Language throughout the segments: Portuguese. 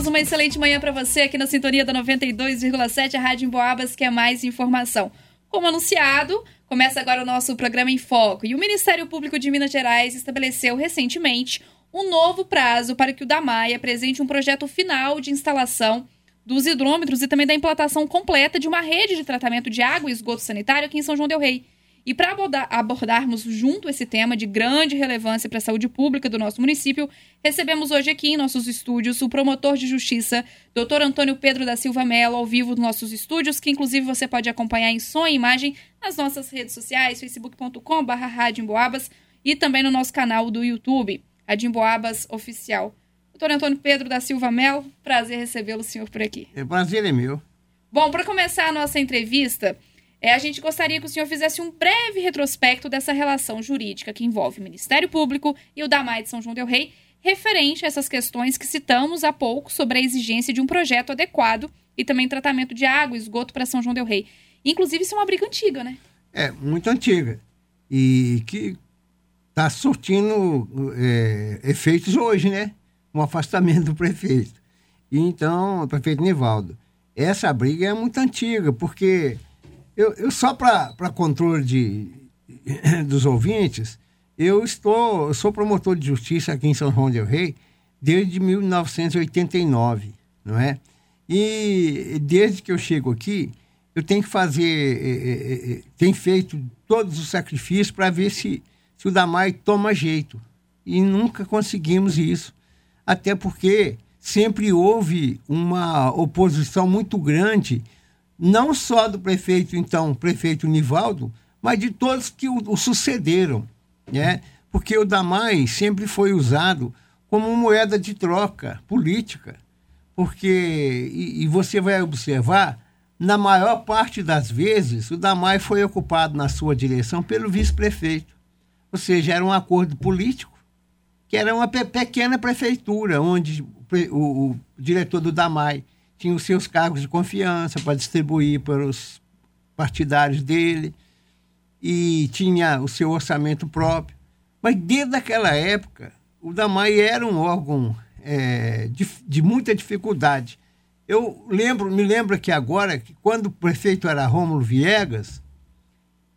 amigos, uma excelente manhã para você aqui na sintonia da 92,7, a Rádio Emboabas, que é mais informação. Como anunciado, começa agora o nosso programa em foco. E o Ministério Público de Minas Gerais estabeleceu recentemente um novo prazo para que o DAMAI apresente um projeto final de instalação dos hidrômetros e também da implantação completa de uma rede de tratamento de água e esgoto sanitário aqui em São João del Rei. E para abordar, abordarmos junto esse tema de grande relevância para a saúde pública do nosso município, recebemos hoje aqui em nossos estúdios o promotor de justiça, Dr. Antônio Pedro da Silva Mello, ao vivo nos nossos estúdios, que inclusive você pode acompanhar em som e imagem nas nossas redes sociais, facebook.com.br e também no nosso canal do YouTube, Radimboabas Oficial. Doutor Antônio Pedro da Silva Mello, prazer recebê-lo, senhor, por aqui. É prazer é meu. Bom, para começar a nossa entrevista, é, a gente gostaria que o senhor fizesse um breve retrospecto dessa relação jurídica que envolve o Ministério Público e o DAMAI de São João del Rei, referente a essas questões que citamos há pouco sobre a exigência de um projeto adequado e também tratamento de água e esgoto para São João del Rei. Inclusive, isso é uma briga antiga, né? É, muito antiga. E que está surtindo é, efeitos hoje, né? Um afastamento do prefeito. E então, o prefeito Nivaldo, essa briga é muito antiga, porque eu, eu só para controle de, dos ouvintes, eu estou, eu sou promotor de justiça aqui em São João del Rei desde 1989, não é? E desde que eu chego aqui, eu tenho que fazer, é, é, tenho feito todos os sacrifícios para ver se, se o Damai toma jeito. E nunca conseguimos isso. Até porque sempre houve uma oposição muito grande não só do prefeito, então, prefeito Nivaldo, mas de todos que o, o sucederam, né? Porque o Damai sempre foi usado como moeda de troca política, porque, e, e você vai observar, na maior parte das vezes, o Damai foi ocupado na sua direção pelo vice-prefeito. Ou seja, era um acordo político, que era uma pequena prefeitura, onde o, o diretor do Damai tinha os seus cargos de confiança para distribuir para os partidários dele e tinha o seu orçamento próprio. Mas desde aquela época, o DAMAI era um órgão é, de, de, muita dificuldade. Eu lembro, me lembro que agora, que quando o prefeito era Rômulo Viegas,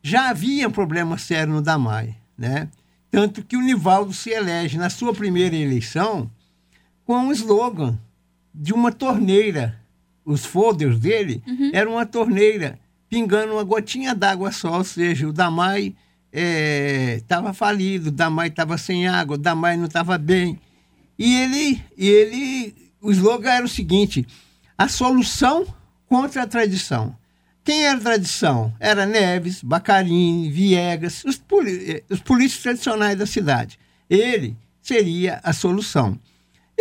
já havia problema sério no DAMAI, né? Tanto que o Nivaldo se elege na sua primeira eleição com um slogan de uma torneira. Os folders dele uhum. eram uma torneira, pingando uma gotinha d'água só, ou seja, o Damai estava é, falido, o Damai estava sem água, o Damai não estava bem. E ele, ele, o slogan era o seguinte: a solução contra a tradição. Quem era a tradição? Era Neves, Bacarini, Viegas, os, os políticos tradicionais da cidade. Ele seria a solução.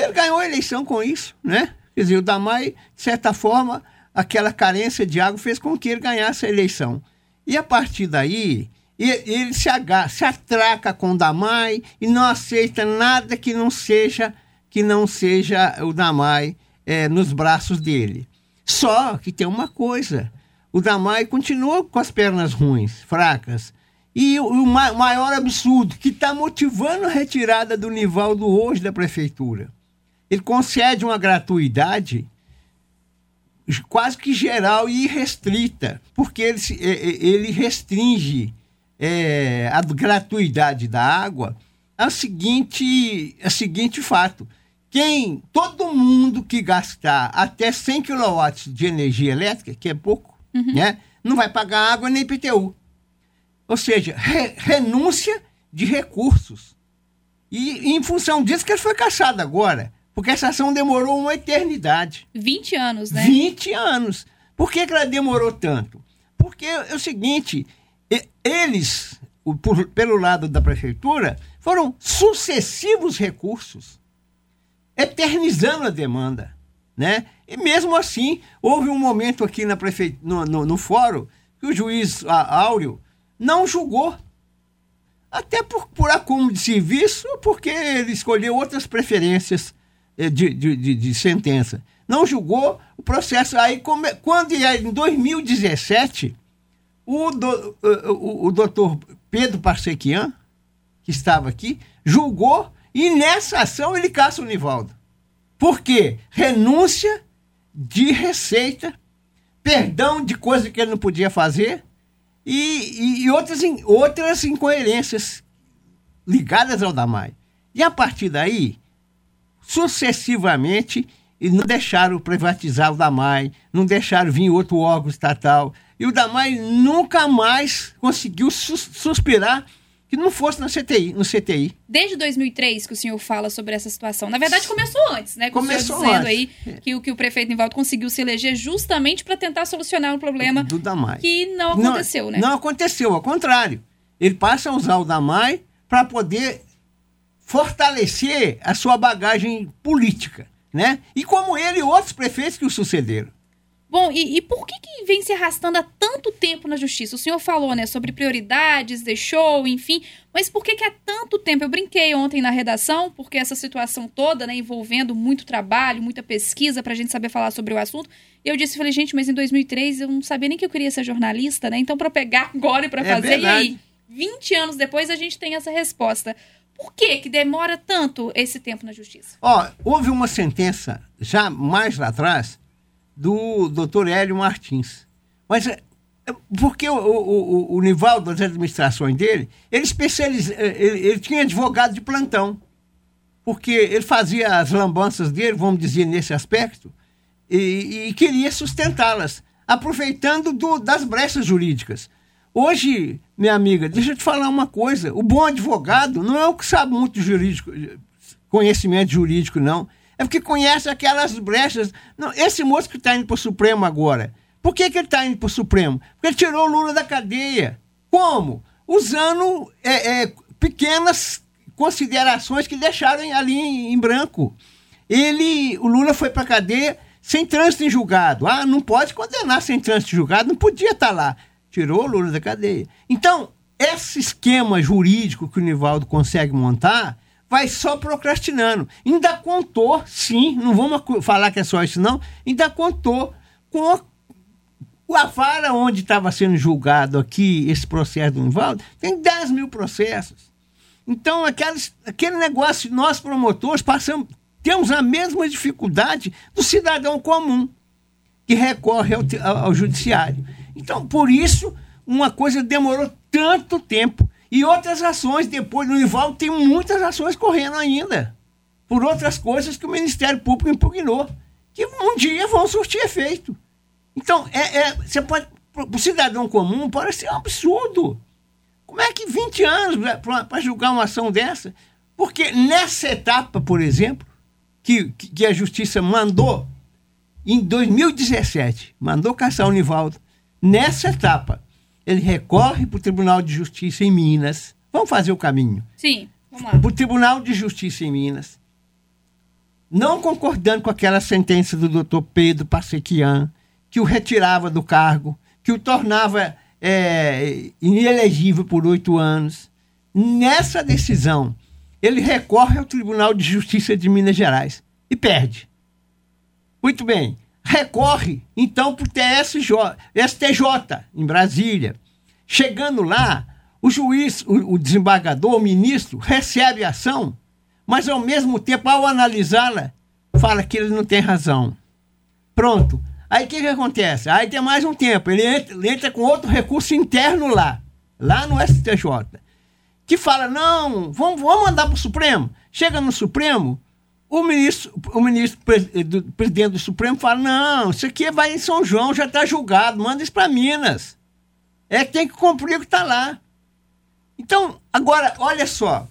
Ele ganhou a eleição com isso, né? Quer dizer, o Damai, de certa forma, aquela carência de água fez com que ele ganhasse a eleição. E a partir daí, ele se, agarra, se atraca com o Damai e não aceita nada que não seja que não seja o Damai é, nos braços dele. Só que tem uma coisa: o Damai continua com as pernas ruins, fracas. E o, maior absurdo, que está motivando a retirada do Nivaldo hoje da prefeitura ele concede uma gratuidade quase que geral e irrestrita, porque ele, ele restringe é, a gratuidade da água a seguinte, a seguinte fato. Quem, todo mundo que gastar até 100 kW de energia elétrica, que é pouco, uhum. né, não vai pagar água nem IPTU. Ou seja, re, renúncia de recursos. E, e em função disso que ele foi caçado agora. Porque essa ação demorou uma eternidade. 20 anos, né? 20 anos. Por que, que ela demorou tanto? Porque é o seguinte, eles, por, pelo lado da prefeitura, foram sucessivos recursos, eternizando a demanda. Né? E mesmo assim, houve um momento aqui na prefe... no, no, no fórum que o juiz Áureo não julgou. Até por, por acúmulo de serviço, porque ele escolheu outras preferências de, de, de, de sentença. Não julgou o processo. Aí, come, quando em 2017, o, do, o, o doutor Pedro Parsequian, que estava aqui, julgou e nessa ação ele caça o Nivaldo. Por quê? Renúncia de receita, perdão de coisa que ele não podia fazer e, e, e outras, outras incoerências ligadas ao Damai. E a partir daí, sucessivamente, e não deixaram privatizar o Damai, não deixaram vir outro órgão estatal. E o Damai nunca mais conseguiu sus- suspirar que não fosse na CTI, no CTI. Desde 2003 que o senhor fala sobre essa situação. Na verdade, começou antes, né? Com Começou o senhor dizendo antes. aí que, o- que o prefeito Nivaldo conseguiu se eleger justamente para tentar solucionar um problema do Damai. que não aconteceu, né? Não aconteceu, ao contrário. Ele passa a usar o Damai para poder fortalecer a sua bagagem política, né? E como ele e outros prefeitos que o sucederam. Bom, e, e por que, que vem se arrastando há tanto tempo na justiça? O senhor falou, né, sobre prioridades, deixou, enfim. Mas por que, que há tanto tempo? Eu brinquei ontem na redação, porque essa situação toda, né, envolvendo muito trabalho, muita pesquisa para a gente saber falar sobre o assunto. E eu disse, falei, gente, mas em 2003 eu não sabia nem que eu queria ser jornalista, né? Então, para pegar agora e para É fazer, verdade. e aí, 20 anos depois a gente tem essa resposta. Por que que demora tanto esse tempo na justiça? Ó, houve uma sentença já mais lá atrás do doutor Hélio Martins. Mas é, é, porque o, o, o, o Nivaldo, das administrações dele, ele, especializa, ele, ele tinha advogado de plantão. Porque ele fazia as lambanças dele, vamos dizer, nesse aspecto, e, e queria sustentá-las, aproveitando do- das brechas jurídicas. Hoje, minha amiga, deixa eu te falar uma coisa: o bom advogado não é o que sabe muito jurídico, conhecimento jurídico, não. É porque conhece aquelas brechas. Não, esse moço que está indo para o Supremo agora, por que, que ele está indo para o Supremo? Porque ele tirou o Lula da cadeia. Como? Usando é, é, pequenas considerações que deixaram ali em, em branco. Ele, o Lula foi para a cadeia sem trânsito em julgado. Ah, não pode condenar sem trânsito em julgado, não podia estar lá. Tirou o Lula da cadeia. Então, esse esquema jurídico que o Nivaldo consegue montar vai só procrastinando. Ainda contou, sim, não vamos falar que é só isso, não, ainda contou com a vara onde estava sendo julgado aqui esse processo do Nivaldo, tem 10 mil processos. Então, aquelas, aquele negócio, nós promotores passamos, temos a mesma dificuldade do cidadão comum que recorre ao- ao judiciário. Então, por isso, uma coisa demorou tanto tempo. E outras ações depois do Nivaldo, tem muitas ações correndo ainda. Por outras coisas que o Ministério Público impugnou. Que um dia vão surtir efeito. Então, é, é, você pode. Para o cidadão comum, ser um absurdo. Como é que 20 anos para julgar uma ação dessa? Porque nessa etapa, por exemplo, que que a justiça mandou, em 2017, mandou caçar o Nivaldo, nessa etapa, ele recorre para o Tribunal de Justiça em Minas. Vamos fazer o caminho Sim, vamos lá. para o Tribunal de Justiça em Minas, não concordando com aquela sentença do doutor Pedro Passequian, que o retirava do cargo, que o tornava é, inelegível por oito anos. Nessa decisão, ele recorre ao Tribunal de Justiça de Minas Gerais e perde. Muito bem. Recorre, então, para o STJ, em Brasília. Chegando lá, o juiz, o, o desembargador, o ministro, recebe a ação, mas, ao mesmo tempo, ao analisá-la, fala que ele não tem razão. Pronto. Aí o que, que acontece? Aí tem mais um tempo. Ele entra, ele entra com outro recurso interno lá, lá no STJ, que fala: não, vamos, vamos mandar para o Supremo. Chega no Supremo, o ministro, o ministro do, presidente do Supremo fala: não, isso aqui vai em São João, já está julgado, manda isso para Minas. É que tem que cumprir o que está lá. Então, agora, olha só,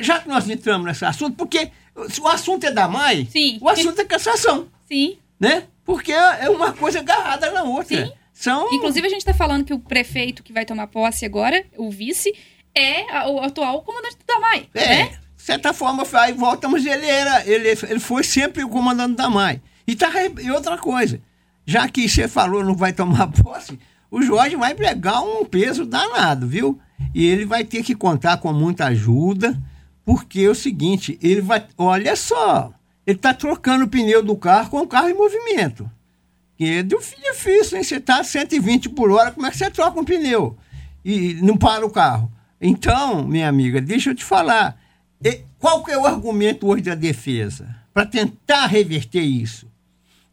já que nós entramos nesse assunto, porque o assunto é da MAI, Sim. o assunto é cassação, Sim. né? Porque é uma coisa agarrada na outra. Sim. São Inclusive, a gente está falando que o prefeito que vai tomar posse agora, o vice, é o atual comandante do DAMAI. É, né? Certa forma, aí volta, mas ele era, ele, ele foi sempre o comandante da MAI. E, tá, e outra coisa, já que você falou não vai tomar posse, o Jorge vai pegar um peso danado, viu? E ele vai ter que contar com muita ajuda, porque é o seguinte, ele vai, olha só, ele está trocando o pneu do carro com o carro em movimento. Que é difícil, hein? Você está a 120 por hora, como é que você troca um pneu? E não para o carro. Então, minha amiga, deixa eu te falar. Qual que é o argumento hoje da defesa? para tentar reverter isso.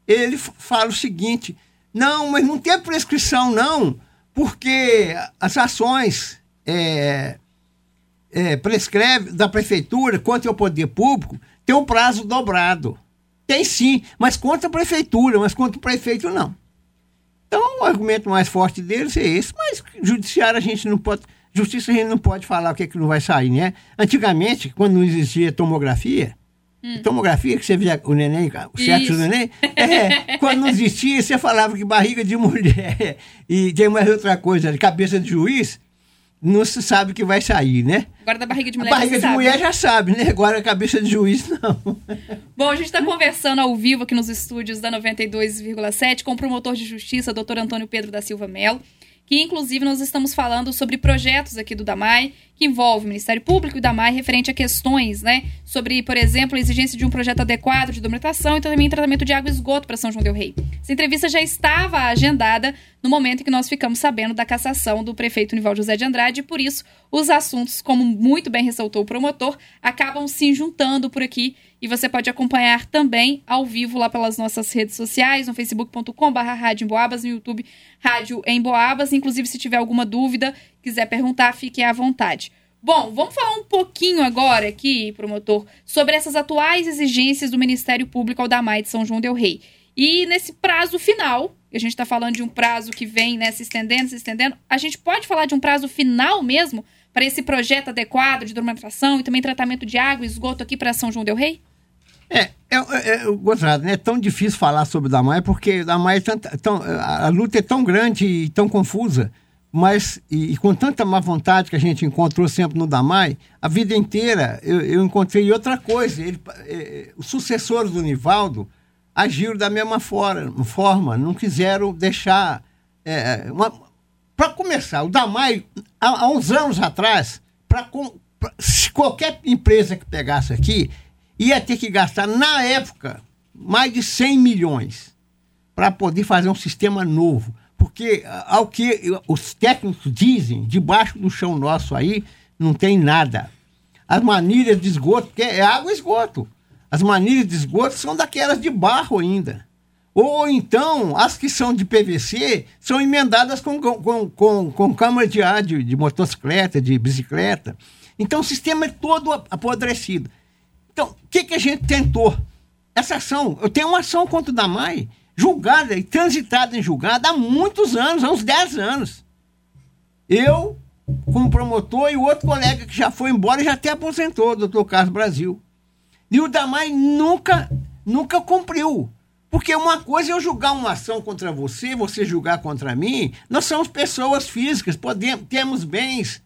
Ele fala o seguinte: não, mas não tem prescrição, não, porque as ações é, é, prescreve da prefeitura contra o poder público tem um prazo dobrado. Tem sim, mas contra a prefeitura, mas contra o prefeito não. Então, o argumento mais forte deles é esse, mas judiciário a gente não pode. Justiça a gente não pode falar o que, é que não vai sair, né? Antigamente, quando não existia tomografia, hum. tomografia que você via o neném, o sexo do neném, é, quando não existia, você falava que barriga de mulher e tem mais outra coisa, cabeça de juiz, não se sabe o que vai sair, né? Agora da barriga de mulher. A barriga de sabe. mulher já sabe, né? Agora a cabeça de juiz não. Bom, a gente está conversando ao vivo aqui nos estúdios da 92,7 com o promotor de justiça, doutor Antônio Pedro da Silva Melo que inclusive nós estamos falando sobre projetos aqui do DAMAI, que envolve o Ministério Público e o DAMAI referente a questões, né, sobre, por exemplo, a exigência de um projeto adequado de dometação e também tratamento de água e esgoto para São João del Rei. Essa entrevista já estava agendada no momento em que nós ficamos sabendo da cassação do prefeito Nival José de Andrade, e por isso os assuntos, como muito bem ressaltou o promotor, acabam se juntando por aqui e você pode acompanhar também ao vivo lá pelas nossas redes sociais, no Emboabas, no YouTube Rádio Emboabas. Inclusive, se tiver alguma dúvida, quiser perguntar, fique à vontade. Bom, vamos falar um pouquinho agora aqui, promotor, sobre essas atuais exigências do Ministério Público ao DAMAI de São João del Rei. E nesse prazo final, a gente está falando de um prazo que vem né, se estendendo, se estendendo, a gente pode falar de um prazo final mesmo para esse projeto adequado de dormentação e também tratamento de água e esgoto aqui para São João del Rei? É, é, é, é Gozado, né? É tão difícil falar sobre Damai porque Damai é tão, tão, a luta é tão grande e tão confusa, mas e, e, com tanta má vontade que a gente encontrou sempre no Damai, a vida inteira eu, eu encontrei outra coisa. Ele, é, os sucessores do Nivaldo agiram da mesma forma, forma não quiseram deixar. É, para começar, o Damai, há, há uns anos atrás, para qualquer empresa que pegasse aqui, ia ter que gastar, na época, mais de 100 milhões para poder fazer um sistema novo. Porque, ao que os técnicos dizem, debaixo do chão nosso aí, não tem nada. As manilhas de esgoto, que é água e esgoto. As manilhas de esgoto são daquelas de barro ainda. Ou então, as que são de PVC são emendadas com, com, com, com câmara de ar de, de motocicleta, de bicicleta. Então, o sistema é todo apodrecido. Então, o que, que a gente tentou? Essa ação, eu tenho uma ação contra o Damai, julgada e transitada em julgada há muitos anos, há uns 10 anos. Eu, como promotor, e o outro colega que já foi embora já até aposentou, o doutor Carlos Brasil. E o Damai nunca, nunca cumpriu. Porque uma coisa é eu julgar uma ação contra você, você julgar contra mim. Nós somos pessoas físicas, podemos, temos bens,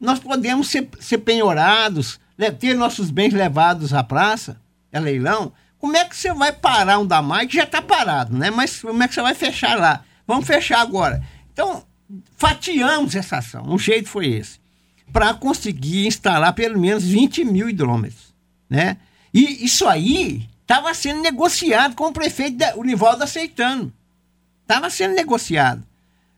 nós podemos ser, ser penhorados, ter nossos bens levados à praça, é leilão, como é que você vai parar um Damai que já está parado, né? Mas como é que você vai fechar lá? Vamos fechar agora. Então, fatiamos essa ação. Um jeito foi esse. Para conseguir instalar pelo menos 20 mil hidrômetros, né? E isso aí estava sendo negociado com o prefeito, o Nivaldo aceitando. Estava sendo negociado.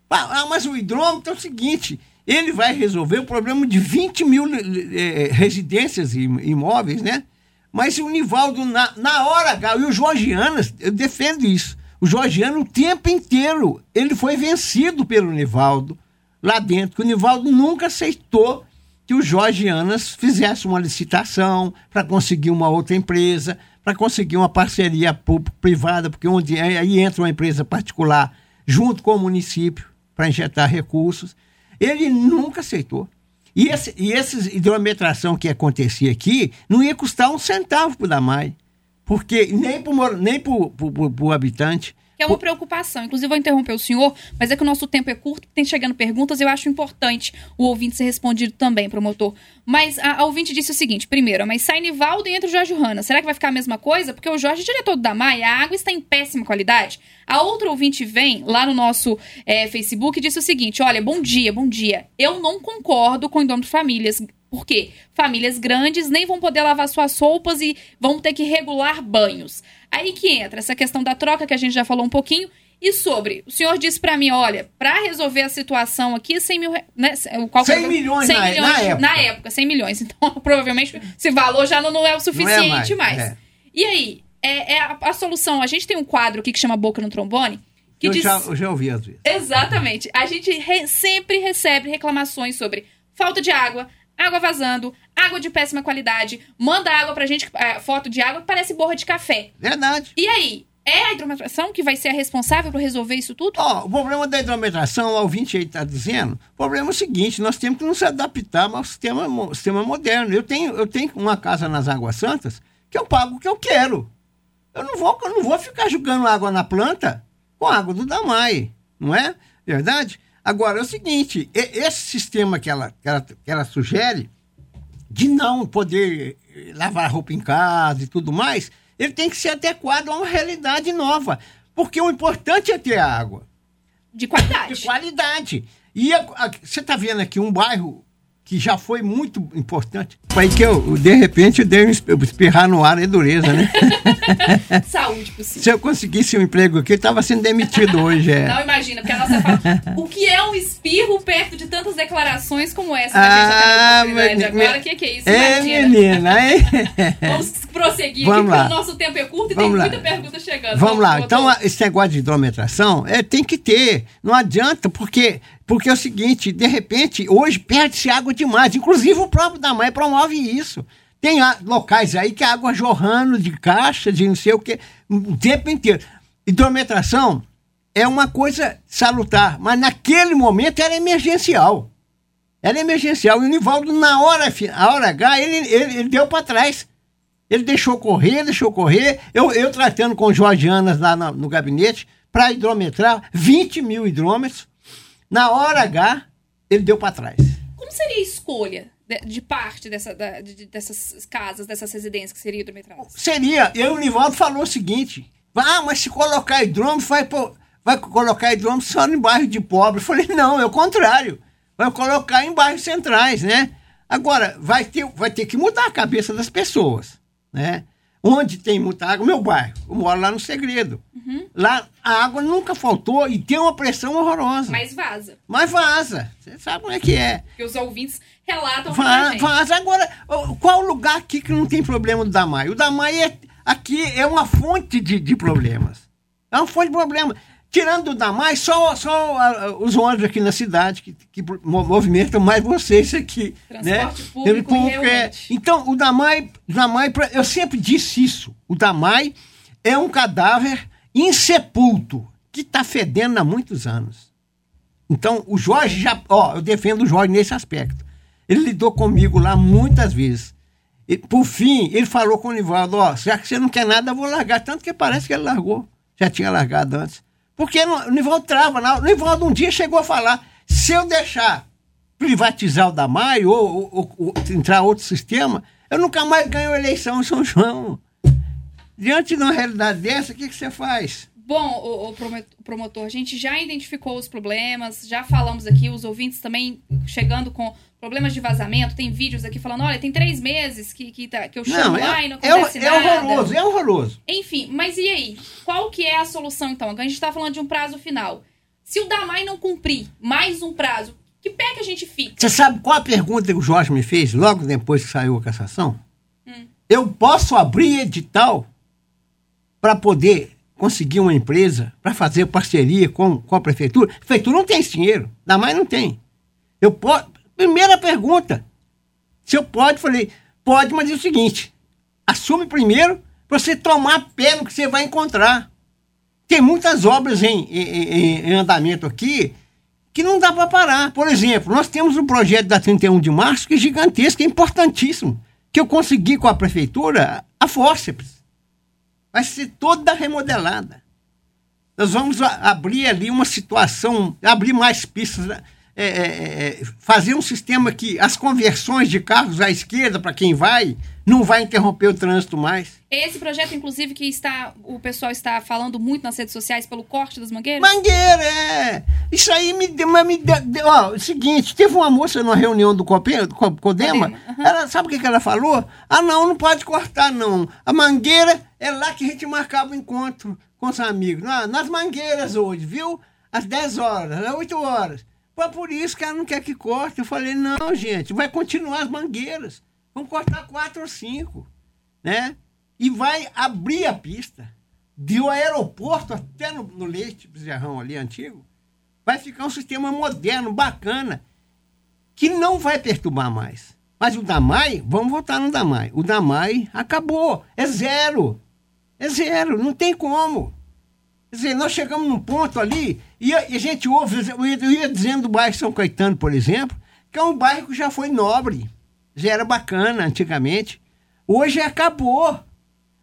Ah, mas o hidrômetro é o seguinte: ele vai resolver o problema de 20 mil é, residências e imóveis, né? Mas o Nivaldo, na, na hora H, e o Jorgianas, eu defendo isso. O Jorgiano, o tempo inteiro, ele foi vencido pelo Nivaldo lá dentro, que o Nivaldo nunca aceitou que o Jorgianas fizesse uma licitação para conseguir uma outra empresa, para conseguir uma parceria privada, porque onde aí entra uma empresa particular junto com o município para injetar recursos. Ele nunca aceitou. E, esse, e essa hidrometração que acontecia aqui não ia custar um centavo para o Damai. Porque nem para nem o habitante é uma preocupação. Inclusive, vou interromper o senhor, mas é que o nosso tempo é curto, tem chegando perguntas, eu acho importante o ouvinte ser respondido também, promotor. Mas a, a ouvinte disse o seguinte: primeiro, mas sai Nivaldo e entra o Jorge Hanna. Será que vai ficar a mesma coisa? Porque o Jorge é diretor do Damai, a água está em péssima qualidade. A outra ouvinte vem lá no nosso é, Facebook e disse o seguinte: olha, bom dia, bom dia. Eu não concordo com o de famílias. Por quê? Famílias grandes nem vão poder lavar suas roupas e vão ter que regular banhos. Aí que entra essa questão da troca que a gente já falou um pouquinho. E sobre, o senhor disse para mim, olha, para resolver a situação aqui, 100 mil. Né, qual 100 milhões, 100 na, milhões na, época. na época, 100 milhões. Então, provavelmente, esse valor já não, não é o suficiente não é mais. mais. É. E aí, é, é a, a solução. A gente tem um quadro aqui que chama Boca no Trombone. Que eu, diz... já, eu já ouvi às vezes. Exatamente. A gente re- sempre recebe reclamações sobre falta de água, água vazando, água de péssima qualidade. Manda água pra gente, é, foto de água que parece borra de café. Verdade. E aí, é a hidrometração que vai ser a responsável por resolver isso tudo? Ó, o problema da hidrometração, o ouvinte aí está dizendo, o problema é o seguinte, nós temos que nos adaptar ao sistema, sistema moderno. Eu tenho, eu tenho uma casa nas Águas Santas que eu pago o que eu quero. Eu não vou, eu não vou ficar jogando água na planta com água do Damai, não é? Verdade? Agora, é o seguinte, esse sistema que ela, que ela, que ela sugere, de não poder eh, lavar roupa em casa e tudo mais, ele tem que ser adequado a uma realidade nova. Porque o importante é ter água De qualidade. de qualidade. E a- a- você está vendo aqui um bairro que já foi muito importante. Aí que eu, de repente, eu dei um espirrar no ar é dureza, né? Saúde possível. Se eu conseguisse um emprego aqui, eu estava sendo demitido hoje. É. Não imagina, porque a nossa fala. O que é um espirro perto de tantas declarações como essa que a gente oportunidade mas- agora? O que, que é isso? É, Imagina. menina, é. Vamos prosseguir Vamos aqui, lá. porque o nosso tempo é curto e Vamos tem lá. muita pergunta chegando. Vamos lá. doutor. Então, esse negócio de hidrometração é, tem que ter. Não adianta, porque, porque é o seguinte: de repente, hoje perde-se água demais. Inclusive, o próprio Damai promove isso. Tem locais aí que a água jorrando de caixa, de não sei o quê, o tempo inteiro. Hidrometração é uma coisa salutar, mas naquele momento era emergencial. Era emergencial. E o Nivaldo, na hora, a hora H, ele, ele, ele deu para trás. Ele deixou correr, deixou correr. Eu, eu tratando com Jorgianas lá no, no gabinete para hidrometrar 20 mil hidrômetros. Na hora H, ele deu para trás. Como seria a escolha de, de parte dessa, da- de- dessas casas, dessas residências que seriam hidrometradas? Seria, e o Nivaldo falou o seguinte: ah, mas se colocar hidrômetro, vai, pô- vai colocar hidrômetro só em bairro de pobre. Eu falei, não, é o contrário. Vai colocar em bairros centrais, né? Agora, vai ter, vai ter que mudar a cabeça das pessoas, né? Onde tem muita água, meu bairro, eu moro lá no Segredo. Lá a água nunca faltou e tem uma pressão horrorosa. Mas vaza. Mas vaza, você sabe como é que é. Porque os ouvintes relatam Va-. Vaza. Agora, qual lugar aqui que não tem problema do Damai? O Damai é, aqui é uma fonte de, de problemas. É uma fonte de problemas. Tirando o Damai, só, só os ônibus aqui na cidade que, que mo- movimentam mais vocês aqui. Transporte né? público, é. realmente. Então, o Damai, o Damai, eu sempre disse isso. O Damai é um cadáver insepulto que está fedendo há muitos anos. Então, o Jorge já. Ó, eu defendo o Jorge nesse aspecto. Ele lidou comigo lá muitas vezes. E, por fim, ele falou com o Nivaldo: Ó, já que você não quer nada, eu vou largar. Tanto que parece que ele largou. Já tinha largado antes. Porque o Nivaldo trava. lá. O Nivaldo um dia chegou a falar: se eu deixar privatizar o Damai ou, ou- ou- ou entrar outro sistema, eu nunca mais ganho eleição em São João. Diante de uma realidade dessa, o que, que você faz? Bom, o, o promo- promotor, a gente já identificou os problemas, já falamos aqui, os ouvintes também chegando com problemas de vazamento. Tem vídeos aqui falando: olha, tem três meses que, que, tá- que eu chamo lá e não é, acontece é nada. horroroso, é horroroso. Enfim, mas e aí? Qual que é a solução, então? A gente tá falando de um prazo final. Se o Damai não cumprir mais um prazo, que pé que a gente fica? Você sabe qual a pergunta que o Jorge me fez logo depois que saiu a cassação? Eu posso abrir edital para poder conseguir uma empresa para fazer parceria com, com a prefeitura? A prefeitura não tem esse dinheiro, da mais não tem. Eu posso. Primeira pergunta. Se eu pode, falei, pode, mas é o seguinte: assume primeiro para você tomar pé no que você vai encontrar. Tem muitas obras em, em- em- em andamento aqui que não dá para parar. Por exemplo, nós temos um projeto da 31 de março que é gigantesco, é importantíssimo, que eu consegui com a prefeitura a fórceps. Vai ser toda remodelada. Nós vamos abrir ali uma situação, abrir mais pistas, né? É, é, é, fazer um sistema que as conversões de carros à esquerda para quem vai não vai interromper o trânsito mais. Esse projeto, inclusive, que está o pessoal está falando muito nas redes sociais pelo corte das mangueiras? Mangueira, é. Isso aí me deu. Me deu, ó, o seguinte, teve uma moça numa reunião do, Cope, do Co- Codema, aham. ela, sabe o que, que ela falou? Ah, não, não pode cortar, não. A mangueira é lá que a gente marcava o encontro com os amigos. Na- nas mangueiras hoje, viu? Às 10 horas, às 8 horas. Foi por isso que ela não quer que corte. Eu falei, não, gente, vai continuar as mangueiras. Vamos cortar quatro ou cinco, né? e vai abrir a pista do aeroporto até no, no Leite Bezerrão ali antigo. Vai ficar um sistema moderno, bacana, que não vai perturbar mais. Mas o Damai, vamos voltar no Damai. O Damai acabou, é zero. É zero, não tem como. Quer dizer, nós chegamos num ponto ali, e a, e a gente ouve, eu ia, eu ia dizendo do bairro São Caetano, por exemplo, que é um bairro que já foi nobre, já era bacana antigamente. Hoje acabou.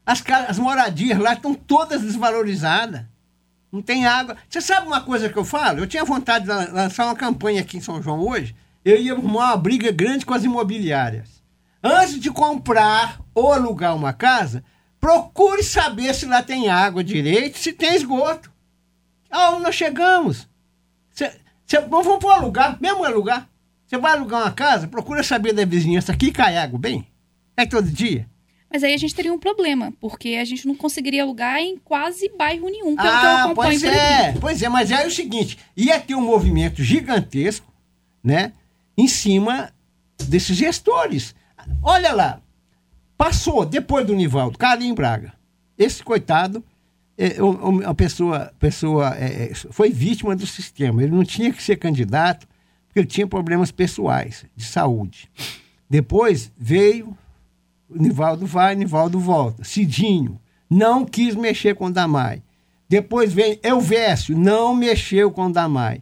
As, as moradias lá estão todas desvalorizadas. Não tem água. Você sabe uma coisa que eu falo? Eu tinha vontade de lançar uma campanha aqui em São João hoje. Eu ia arrumar uma briga grande com as imobiliárias. Antes de comprar ou alugar uma casa, procure saber se lá tem água direito, se tem esgoto. Aonde nós chegamos? Cê, cê, vamos para alugar, mesmo alugar. Você vai alugar uma casa, procura saber da vizinhança aqui cai água bem. É todo dia. Mas aí a gente teria um problema, porque a gente não conseguiria alugar em quase bairro nenhum, pelo ah, que eu ah, acompanho pois é, pois é, mas é o seguinte, ia ter um movimento gigantesco, né, em cima desses gestores. Olha lá, passou, depois do Nivaldo, Carlinhos Braga, esse coitado, é, a pessoa, pessoa é, é, foi vítima do sistema, ele não tinha que ser candidato, porque ele tinha problemas pessoais, de saúde. Depois veio Nivaldo vai, Nivaldo volta. Cidinho não quis mexer com o Damai. Depois vem Elvésio, não mexeu com o Damai.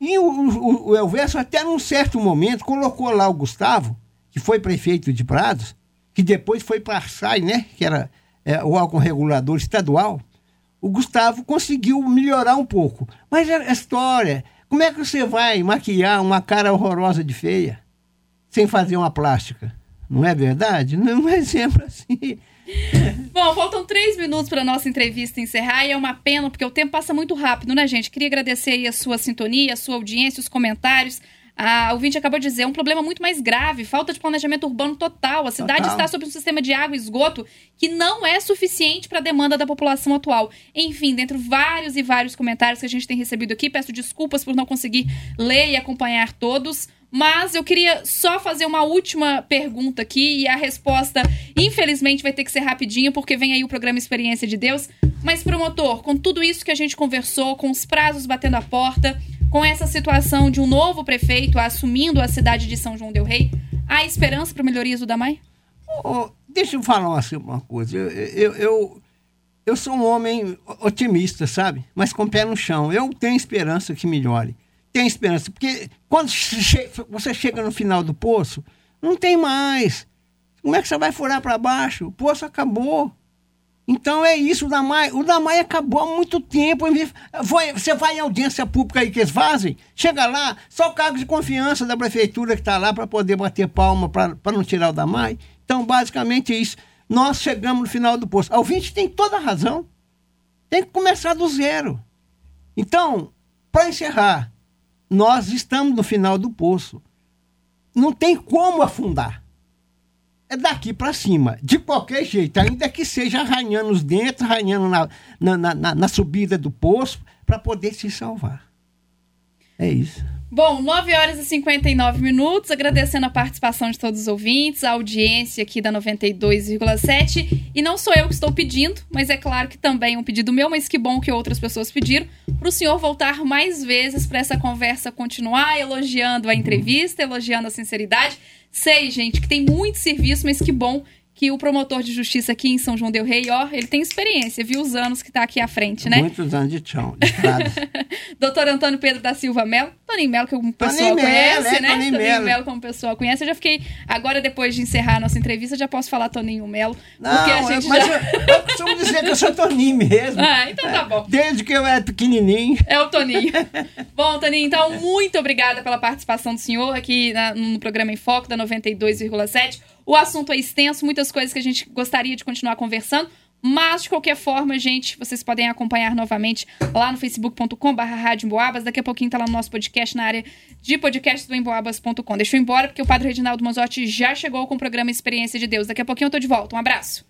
E o, o, o Elvésio, até num certo momento, colocou lá o Gustavo, que foi prefeito de Prados, que depois foi para a SAI, né? Que era é, o órgão regulador estadual. O Gustavo conseguiu melhorar um pouco. Mas a história, como é que você vai maquiar uma cara horrorosa de feia sem fazer uma plástica? Não é verdade? Não é sempre assim. Bom, faltam três minutos para nossa entrevista encerrar e é uma pena porque o tempo passa muito rápido, né, gente? Queria agradecer aí a sua sintonia, a sua audiência, os comentários. A ouvinte acabou de dizer, é um problema muito mais grave, falta de planejamento urbano total. A cidade total. está sob um sistema de água e esgoto que não é suficiente para a demanda da população atual. Enfim, dentre vários e vários comentários que a gente tem recebido aqui, peço desculpas por não conseguir ler e acompanhar todos. Mas eu queria só fazer uma última pergunta aqui e a resposta, infelizmente, vai ter que ser rapidinho, porque vem aí o programa Experiência de Deus. Mas, promotor, com tudo isso que a gente conversou, com os prazos batendo a porta, com essa situação de um novo prefeito assumindo a cidade de São João Del Rei, há esperança para melhorias do Damai? Oh, deixa eu falar assim, uma coisa. Eu, eu, eu, eu sou um homem otimista, sabe? Mas com o pé no chão. Eu tenho esperança que melhore tem esperança. Porque quando você chega no final do poço, não tem mais. Como é que você vai furar para baixo? O poço acabou. Então é isso, o Damai. O Damai acabou há muito tempo. Você vai em audiência pública aí que eles fazem, chega lá, só o cargo de confiança da prefeitura que está lá para poder bater palma para não tirar o Damai. Então, basicamente é isso. Nós chegamos no final do poço. A ouvinte tem toda a razão. Tem que começar do zero. Então, para encerrar, nós estamos no final do poço. Não tem como afundar. É daqui para cima, de qualquer jeito, ainda que seja arranhando os dentes, arranhando na, na, na, na subida do poço, para poder se salvar. É isso. Bom, 9 horas e 59 minutos, agradecendo a participação de todos os ouvintes, a audiência aqui da 92,7. E não sou eu que estou pedindo, mas é claro que também é um pedido meu, mas que bom que outras pessoas pediram, para o senhor voltar mais vezes para essa conversa continuar, elogiando a entrevista, elogiando a sinceridade. Sei, gente, que tem muito serviço, mas que bom que o promotor de justiça aqui em São João Del Rei, ó, ele tem experiência, viu os anos que está aqui à frente, né? Muitos anos de chão, de Doutor Antônio Pedro da Silva Melo, Toninho Melo, que o pessoal conhece, é, né? Toninho, Toninho Melo, como o pessoal conhece. Eu já fiquei, agora depois de encerrar a nossa entrevista, já posso falar Toninho Melo, Não, porque a gente mas já... eu, eu costumo dizer que eu sou Toninho mesmo. Ah, então tá bom. Desde que eu era pequenininho. É o Toninho. bom, Toninho, então, muito obrigada pela participação do senhor aqui na, no programa Em Foco da 92,7. O assunto é extenso, muitas coisas que a gente gostaria de continuar conversando. Mas, de qualquer forma, gente, vocês podem acompanhar novamente lá no facebook.com.br Emboabas. Daqui a pouquinho tá lá no nosso podcast na área de podcast do emboabas.com. Deixa eu ir embora, porque o Padre Reginaldo Manzotti já chegou com o programa Experiência de Deus. Daqui a pouquinho eu tô de volta. Um abraço.